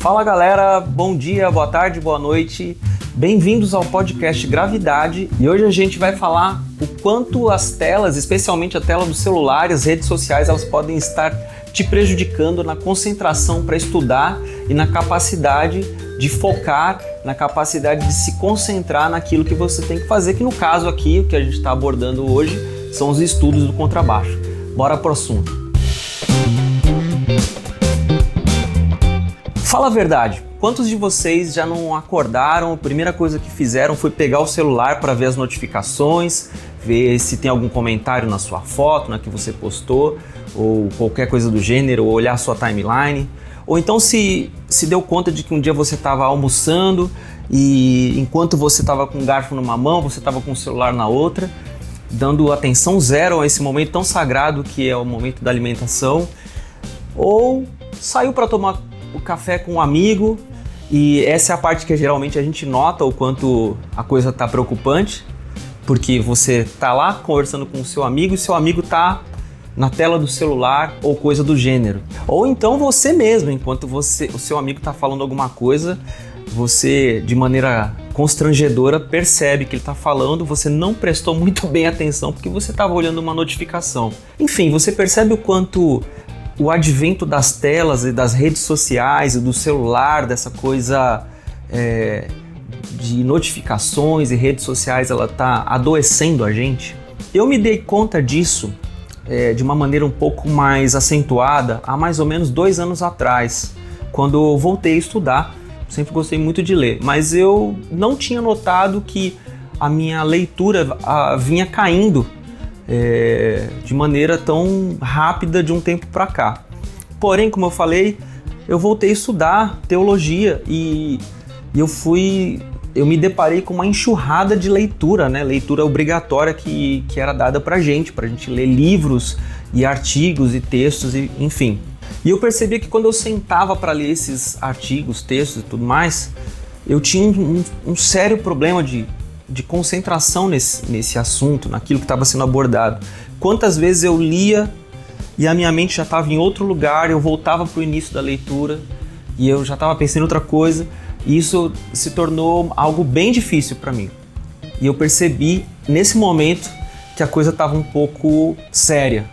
Fala galera, bom dia, boa tarde, boa noite. Bem-vindos ao podcast Gravidade e hoje a gente vai falar o quanto as telas, especialmente a tela do celular e as redes sociais, elas podem estar te prejudicando na concentração para estudar e na capacidade de focar, na capacidade de se concentrar naquilo que você tem que fazer, que no caso aqui, o que a gente está abordando hoje, são os estudos do contrabaixo. Bora pro assunto. Fala a verdade, quantos de vocês já não acordaram? A primeira coisa que fizeram foi pegar o celular para ver as notificações, ver se tem algum comentário na sua foto, na que você postou, ou qualquer coisa do gênero, ou olhar sua timeline. Ou então se, se deu conta de que um dia você estava almoçando e enquanto você estava com o garfo numa mão, você estava com o celular na outra, dando atenção zero a esse momento tão sagrado que é o momento da alimentação. Ou saiu para tomar o café com um amigo e essa é a parte que geralmente a gente nota o quanto a coisa está preocupante, porque você tá lá conversando com o seu amigo e seu amigo tá na tela do celular ou coisa do gênero. Ou então você mesmo, enquanto você, o seu amigo está falando alguma coisa, você de maneira constrangedora percebe que ele está falando, você não prestou muito bem atenção porque você estava olhando uma notificação. Enfim, você percebe o quanto o advento das telas e das redes sociais e do celular, dessa coisa é, de notificações e redes sociais, ela está adoecendo a gente. Eu me dei conta disso é, de uma maneira um pouco mais acentuada há mais ou menos dois anos atrás, quando eu voltei a estudar. Sempre gostei muito de ler, mas eu não tinha notado que a minha leitura a, vinha caindo é, de maneira tão rápida de um tempo para cá. Porém, como eu falei, eu voltei a estudar teologia e, e eu fui eu me deparei com uma enxurrada de leitura, né? Leitura obrigatória que, que era dada pra gente, pra gente ler livros e artigos e textos, e, enfim. E eu percebia que quando eu sentava para ler esses artigos, textos e tudo mais, eu tinha um, um sério problema de de concentração nesse, nesse assunto, naquilo que estava sendo abordado. Quantas vezes eu lia e a minha mente já estava em outro lugar, eu voltava para o início da leitura e eu já estava pensando em outra coisa, e isso se tornou algo bem difícil para mim. E eu percebi nesse momento que a coisa estava um pouco séria.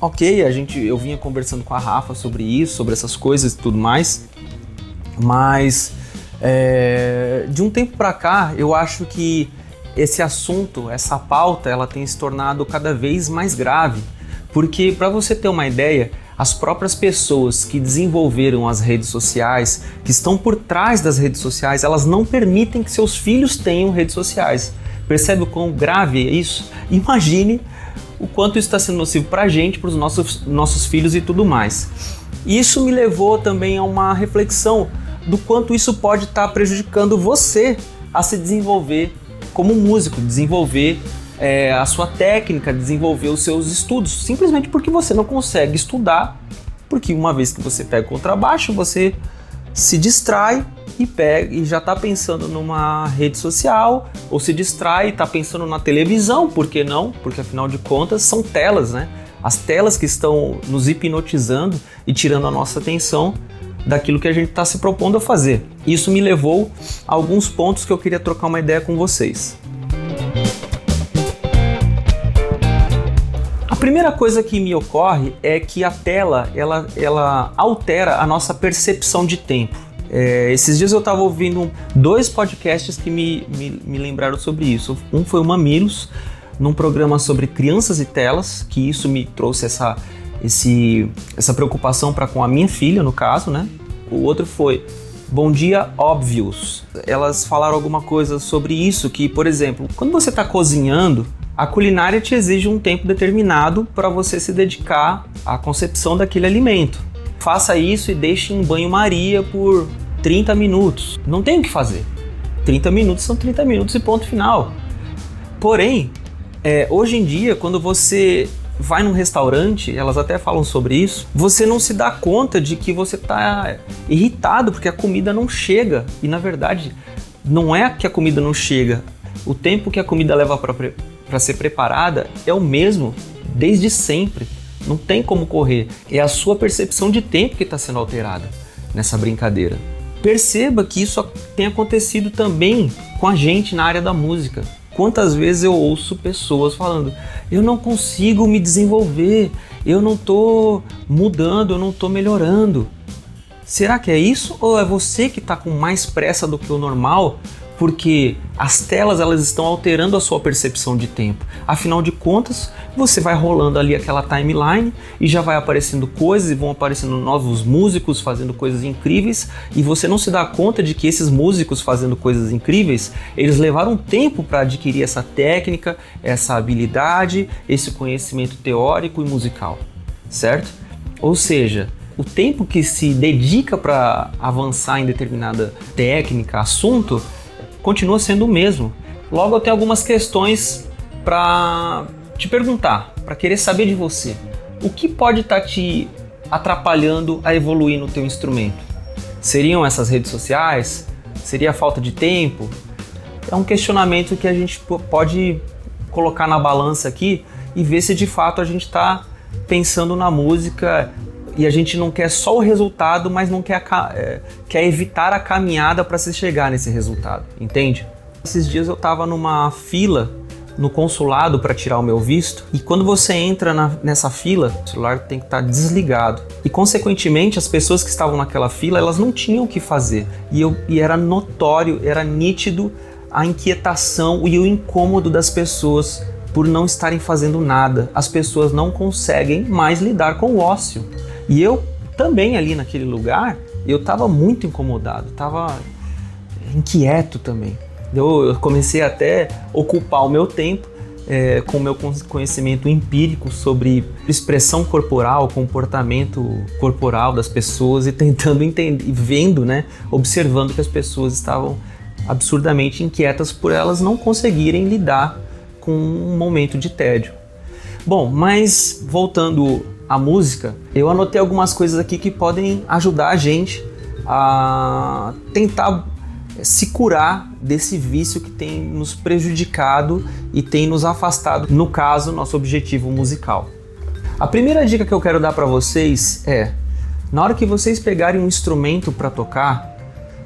Ok, a gente, eu vinha conversando com a Rafa sobre isso, sobre essas coisas e tudo mais, mas é, de um tempo para cá eu acho que esse assunto, essa pauta, ela tem se tornado cada vez mais grave, porque para você ter uma ideia, as próprias pessoas que desenvolveram as redes sociais, que estão por trás das redes sociais, elas não permitem que seus filhos tenham redes sociais. Percebe o quão grave é isso? Imagine o quanto isso está sendo nocivo para a gente, para os nossos, nossos filhos e tudo mais. Isso me levou também a uma reflexão do quanto isso pode estar tá prejudicando você a se desenvolver como músico, desenvolver é, a sua técnica, desenvolver os seus estudos, simplesmente porque você não consegue estudar, porque uma vez que você pega o contrabaixo, você se distrai e pega e já está pensando numa rede social, ou se distrai e está pensando na televisão, por que não? Porque afinal de contas são telas, né? As telas que estão nos hipnotizando e tirando a nossa atenção daquilo que a gente está se propondo a fazer. Isso me levou a alguns pontos que eu queria trocar uma ideia com vocês. A primeira coisa que me ocorre é que a tela ela, ela altera a nossa percepção de tempo. É, esses dias eu estava ouvindo dois podcasts que me, me, me lembraram sobre isso. Um foi o Mamilos, num programa sobre crianças e telas, que isso me trouxe essa esse, essa preocupação para com a minha filha, no caso, né? O outro foi Bom Dia Óbvios. Elas falaram alguma coisa sobre isso, que, por exemplo, quando você está cozinhando, a culinária te exige um tempo determinado para você se dedicar à concepção daquele alimento. Faça isso e deixe em banho-maria por 30 minutos. Não tem o que fazer. 30 minutos são 30 minutos e ponto final. Porém, é, hoje em dia, quando você vai num restaurante, elas até falam sobre isso, você não se dá conta de que você está irritado porque a comida não chega. E na verdade, não é que a comida não chega. O tempo que a comida leva para ser preparada é o mesmo desde sempre. Não tem como correr. É a sua percepção de tempo que está sendo alterada nessa brincadeira. Perceba que isso tem acontecido também com a gente na área da música. Quantas vezes eu ouço pessoas falando: eu não consigo me desenvolver, eu não estou mudando, eu não estou melhorando. Será que é isso ou é você que está com mais pressa do que o normal porque as telas elas estão alterando a sua percepção de tempo. Afinal de contas, você vai rolando ali aquela timeline e já vai aparecendo coisas e vão aparecendo novos músicos fazendo coisas incríveis e você não se dá conta de que esses músicos fazendo coisas incríveis, eles levaram tempo para adquirir essa técnica, essa habilidade, esse conhecimento teórico e musical, certo? Ou seja, o tempo que se dedica para avançar em determinada técnica, assunto, continua sendo o mesmo. Logo, eu tenho algumas questões para te perguntar, para querer saber de você. O que pode estar tá te atrapalhando a evoluir no teu instrumento? Seriam essas redes sociais? Seria a falta de tempo? É um questionamento que a gente pode colocar na balança aqui e ver se de fato a gente está pensando na música e a gente não quer só o resultado, mas não quer, é, quer evitar a caminhada para se chegar nesse resultado, entende? Esses dias eu estava numa fila no consulado para tirar o meu visto e quando você entra na, nessa fila, o celular tem que estar tá desligado e consequentemente as pessoas que estavam naquela fila elas não tinham o que fazer e, eu, e era notório, era nítido a inquietação e o incômodo das pessoas por não estarem fazendo nada. As pessoas não conseguem mais lidar com o ócio. E eu também ali naquele lugar, eu estava muito incomodado, estava inquieto também. Eu, eu, comecei até a ocupar o meu tempo é, com o meu conhecimento empírico sobre expressão corporal, comportamento corporal das pessoas e tentando entender, vendo, né, observando que as pessoas estavam absurdamente inquietas por elas não conseguirem lidar com um momento de tédio. Bom, mas voltando a música, eu anotei algumas coisas aqui que podem ajudar a gente a tentar se curar desse vício que tem nos prejudicado e tem nos afastado, no caso, nosso objetivo musical. A primeira dica que eu quero dar para vocês é: na hora que vocês pegarem um instrumento para tocar,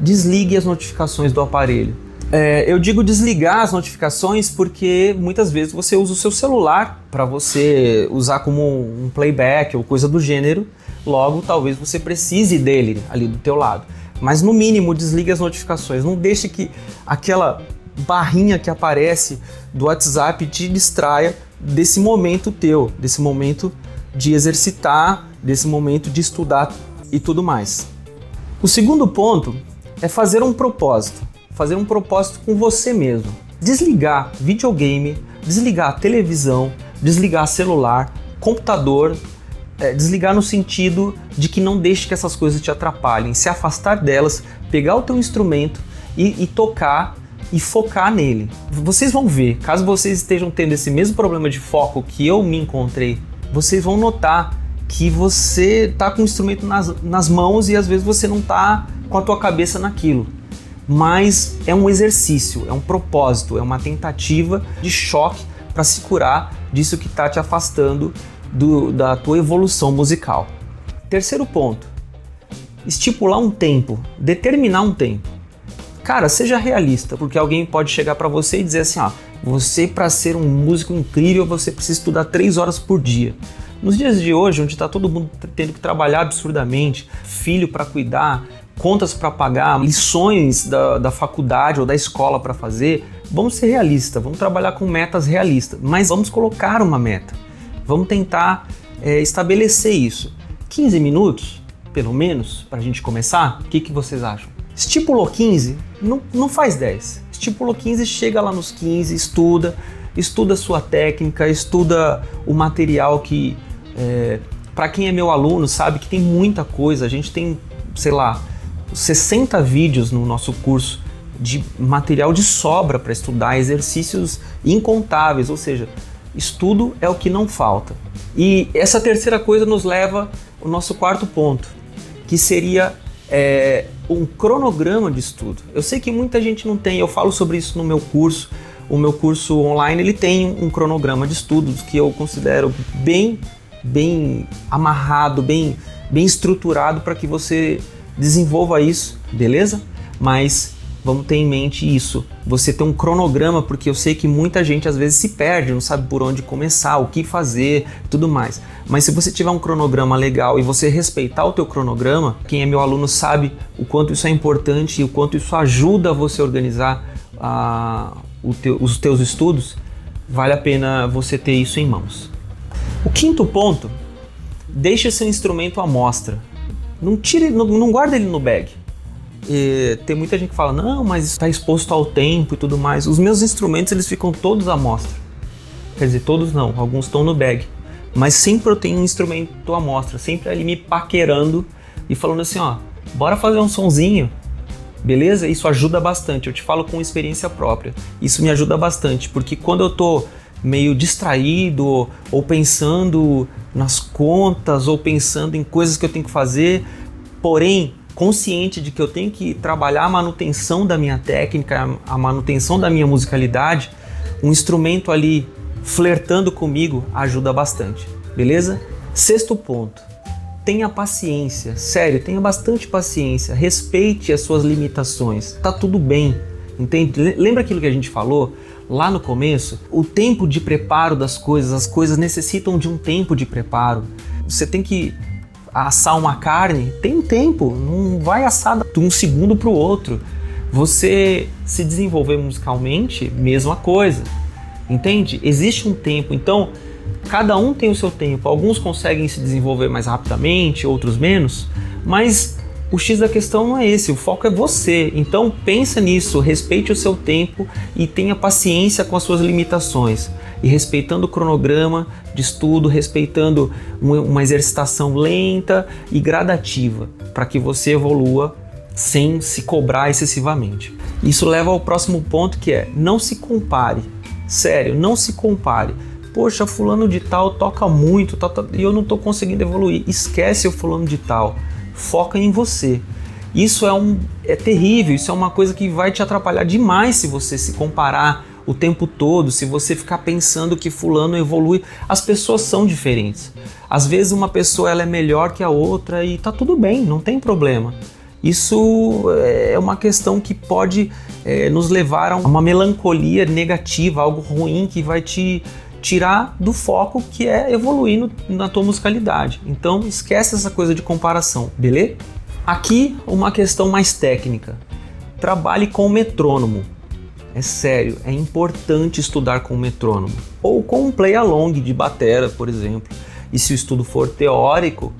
desligue as notificações do aparelho. É, eu digo desligar as notificações porque muitas vezes você usa o seu celular para você usar como um playback ou coisa do gênero. Logo, talvez você precise dele ali do teu lado. Mas no mínimo, desligue as notificações. Não deixe que aquela barrinha que aparece do WhatsApp te distraia desse momento teu, desse momento de exercitar, desse momento de estudar e tudo mais. O segundo ponto é fazer um propósito fazer um propósito com você mesmo. Desligar videogame, desligar televisão, desligar celular, computador, é, desligar no sentido de que não deixe que essas coisas te atrapalhem, se afastar delas, pegar o teu instrumento e, e tocar e focar nele. Vocês vão ver, caso vocês estejam tendo esse mesmo problema de foco que eu me encontrei, vocês vão notar que você está com o instrumento nas, nas mãos e às vezes você não está com a tua cabeça naquilo mas é um exercício, é um propósito, é uma tentativa de choque para se curar disso que está te afastando do, da tua evolução musical. Terceiro ponto: estipular um tempo, determinar um tempo. Cara, seja realista, porque alguém pode chegar para você e dizer assim: ó, você para ser um músico incrível você precisa estudar três horas por dia. Nos dias de hoje, onde está todo mundo tendo que trabalhar absurdamente, filho para cuidar, contas para pagar, lições da, da faculdade ou da escola para fazer, vamos ser realistas, vamos trabalhar com metas realistas, mas vamos colocar uma meta. Vamos tentar é, estabelecer isso. 15 minutos, pelo menos, para a gente começar? O que, que vocês acham? Estipulou 15, não, não faz 10. Estipulou 15, chega lá nos 15, estuda, estuda sua técnica, estuda o material que. É, para quem é meu aluno, sabe que tem muita coisa. A gente tem, sei lá, 60 vídeos no nosso curso de material de sobra para estudar, exercícios incontáveis, ou seja, estudo é o que não falta. E essa terceira coisa nos leva ao nosso quarto ponto, que seria é, um cronograma de estudo. Eu sei que muita gente não tem, eu falo sobre isso no meu curso. O meu curso online ele tem um cronograma de estudos que eu considero bem, bem amarrado, bem, bem estruturado para que você desenvolva isso, beleza? Mas vamos ter em mente isso. Você ter um cronograma, porque eu sei que muita gente às vezes se perde, não sabe por onde começar, o que fazer, tudo mais. Mas se você tiver um cronograma legal e você respeitar o teu cronograma, quem é meu aluno sabe o quanto isso é importante e o quanto isso ajuda você a organizar uh, teu, os teus estudos, vale a pena você ter isso em mãos. O quinto ponto, deixe seu instrumento à mostra. Não tire, não, não guarda ele no bag e tem muita gente que fala, não, mas está exposto ao tempo e tudo mais. Os meus instrumentos eles ficam todos à mostra. Quer dizer, todos não, alguns estão no bag. Mas sempre eu tenho um instrumento à mostra, sempre ali me paquerando e falando assim, ó, bora fazer um sonzinho, beleza? Isso ajuda bastante. Eu te falo com experiência própria. Isso me ajuda bastante, porque quando eu tô meio distraído ou pensando nas contas ou pensando em coisas que eu tenho que fazer, porém consciente de que eu tenho que trabalhar a manutenção da minha técnica, a manutenção da minha musicalidade, um instrumento ali flertando comigo ajuda bastante, beleza? Sexto ponto, tenha paciência, sério, tenha bastante paciência, respeite as suas limitações, tá tudo bem, entende? Lembra aquilo que a gente falou lá no começo? O tempo de preparo das coisas, as coisas necessitam de um tempo de preparo. Você tem que assar uma carne, tem tempo, não vai assar de um segundo para o outro. Você se desenvolver musicalmente, mesma coisa. Entende? Existe um tempo. Então, cada um tem o seu tempo. Alguns conseguem se desenvolver mais rapidamente, outros menos, mas o X da questão não é esse, o foco é você. Então pensa nisso, respeite o seu tempo e tenha paciência com as suas limitações. E respeitando o cronograma de estudo, respeitando uma exercitação lenta e gradativa, para que você evolua sem se cobrar excessivamente. Isso leva ao próximo ponto que é não se compare. Sério, não se compare. Poxa, fulano de tal toca muito e eu não estou conseguindo evoluir. Esquece o fulano de tal foca em você. Isso é, um, é terrível, isso é uma coisa que vai te atrapalhar demais se você se comparar o tempo todo, se você ficar pensando que fulano evolui. As pessoas são diferentes. Às vezes uma pessoa ela é melhor que a outra e tá tudo bem, não tem problema. Isso é uma questão que pode é, nos levar a uma melancolia negativa, algo ruim que vai te tirar do foco que é evoluir no, na tua musicalidade. Então esquece essa coisa de comparação, beleza? Aqui uma questão mais técnica. Trabalhe com o metrônomo. É sério, é importante estudar com o metrônomo ou com um play along de batera, por exemplo. E se o estudo for teórico,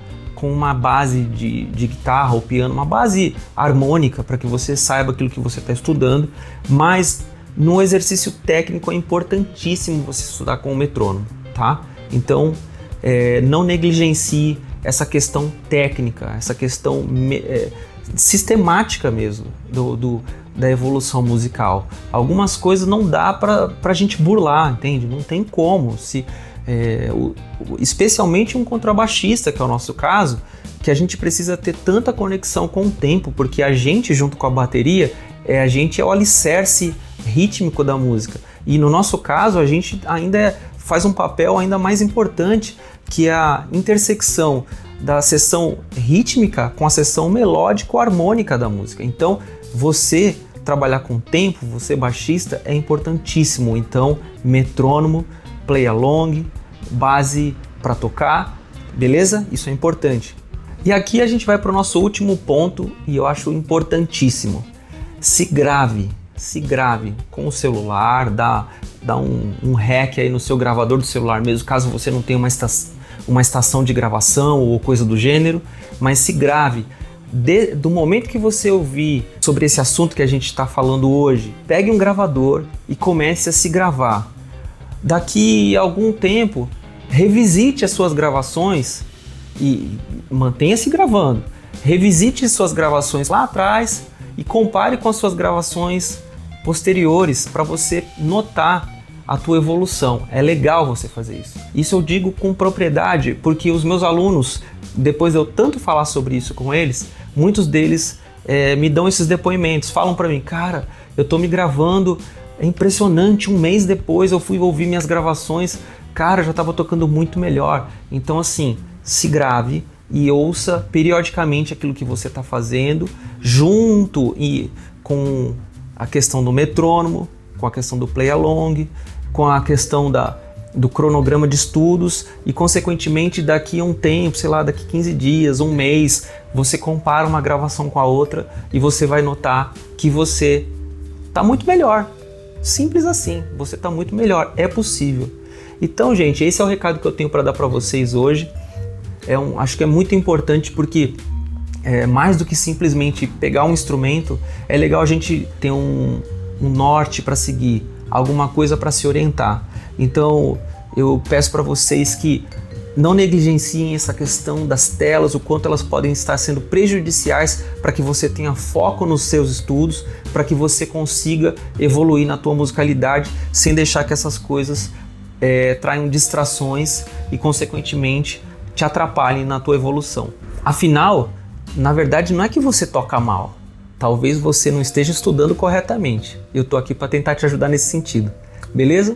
com uma base de, de guitarra ou piano, uma base harmônica para que você saiba aquilo que você está estudando, mas no exercício técnico é importantíssimo você estudar com o metrônomo, tá? Então, é, não negligencie essa questão técnica, essa questão é, sistemática mesmo do, do, da evolução musical. Algumas coisas não dá para a gente burlar, entende? Não tem como. Se, é, o, especialmente um contrabaixista, que é o nosso caso, que a gente precisa ter tanta conexão com o tempo, porque a gente, junto com a bateria, é, a gente é o alicerce rítmico da música. E no nosso caso, a gente ainda é, faz um papel ainda mais importante, que é a intersecção da seção rítmica com a seção melódico-harmônica da música. Então, você trabalhar com tempo, você baixista, é importantíssimo. Então, metrônomo, play along, base para tocar, beleza? Isso é importante. E aqui a gente vai para o nosso último ponto e eu acho importantíssimo. Se grave, se grave com o celular, dá, dá um, um hack aí no seu gravador do celular mesmo, caso você não tenha uma, esta, uma estação de gravação ou coisa do gênero, mas se grave. De, do momento que você ouvir sobre esse assunto que a gente está falando hoje, pegue um gravador e comece a se gravar. Daqui a algum tempo, revisite as suas gravações e mantenha-se gravando. Revisite suas gravações lá atrás e compare com as suas gravações posteriores para você notar a tua evolução. É legal você fazer isso. Isso eu digo com propriedade, porque os meus alunos, depois de eu tanto falar sobre isso com eles, muitos deles é, me dão esses depoimentos, falam para mim, cara, eu tô me gravando, é impressionante, um mês depois eu fui ouvir minhas gravações, cara, já estava tocando muito melhor. Então assim, se grave, e ouça periodicamente aquilo que você está fazendo, junto e com a questão do metrônomo, com a questão do play along, com a questão da, do cronograma de estudos e, consequentemente, daqui a um tempo, sei lá, daqui 15 dias, um mês, você compara uma gravação com a outra e você vai notar que você está muito melhor. Simples assim, você está muito melhor, é possível. Então, gente, esse é o recado que eu tenho para dar para vocês hoje. É um, acho que é muito importante porque é, mais do que simplesmente pegar um instrumento, é legal a gente ter um, um norte para seguir, alguma coisa para se orientar. Então, eu peço para vocês que não negligenciem essa questão das telas, o quanto elas podem estar sendo prejudiciais para que você tenha foco nos seus estudos, para que você consiga evoluir na tua musicalidade sem deixar que essas coisas é, traiam distrações e, consequentemente, te atrapalhem na tua evolução. Afinal, na verdade, não é que você toca mal. Talvez você não esteja estudando corretamente. Eu estou aqui para tentar te ajudar nesse sentido. Beleza?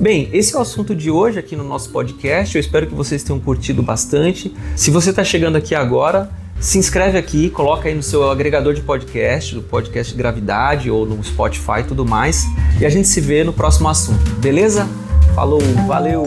Bem, esse é o assunto de hoje aqui no nosso podcast. Eu espero que vocês tenham curtido bastante. Se você está chegando aqui agora, se inscreve aqui, coloca aí no seu agregador de podcast, do podcast Gravidade ou no Spotify e tudo mais. E a gente se vê no próximo assunto, beleza? Falou, valeu!